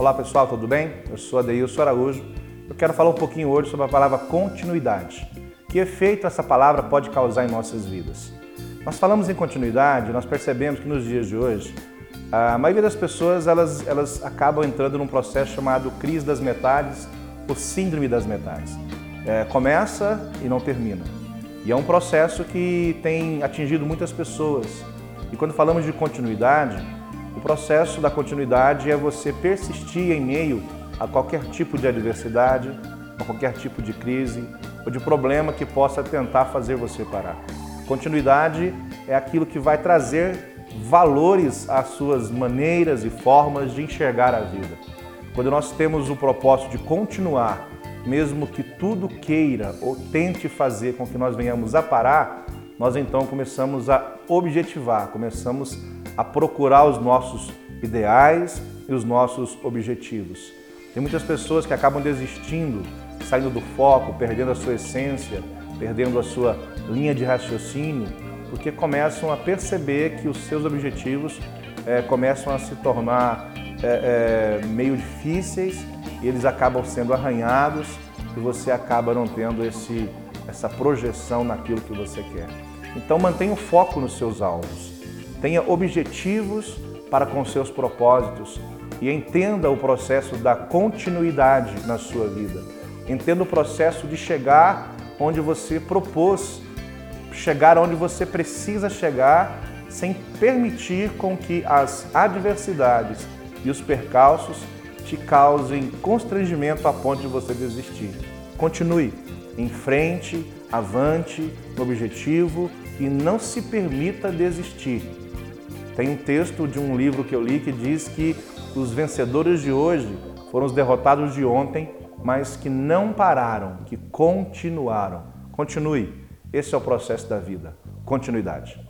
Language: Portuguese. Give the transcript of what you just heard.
Olá pessoal, tudo bem? Eu sou Adeilson Araújo. Eu quero falar um pouquinho hoje sobre a palavra continuidade. Que efeito essa palavra pode causar em nossas vidas? Nós falamos em continuidade, nós percebemos que nos dias de hoje, a maioria das pessoas elas, elas acabam entrando num processo chamado crise das metades ou síndrome das metades. É, começa e não termina. E é um processo que tem atingido muitas pessoas. E quando falamos de continuidade, o processo da continuidade é você persistir em meio a qualquer tipo de adversidade, a qualquer tipo de crise ou de problema que possa tentar fazer você parar. Continuidade é aquilo que vai trazer valores às suas maneiras e formas de enxergar a vida. Quando nós temos o propósito de continuar mesmo que tudo queira ou tente fazer com que nós venhamos a parar, nós então começamos a objetivar, começamos a procurar os nossos ideais e os nossos objetivos. Tem muitas pessoas que acabam desistindo, saindo do foco, perdendo a sua essência, perdendo a sua linha de raciocínio, porque começam a perceber que os seus objetivos é, começam a se tornar é, é, meio difíceis eles acabam sendo arranhados e você acaba não tendo esse, essa projeção naquilo que você quer. Então mantenha o foco nos seus alvos, tenha objetivos para com seus propósitos e entenda o processo da continuidade na sua vida. Entenda o processo de chegar onde você propôs, chegar onde você precisa chegar, sem permitir com que as adversidades e os percalços te causem constrangimento a ponto de você desistir. Continue em frente, avante, no objetivo e não se permita desistir. Tem um texto de um livro que eu li que diz que os vencedores de hoje foram os derrotados de ontem, mas que não pararam, que continuaram. Continue. Esse é o processo da vida. Continuidade.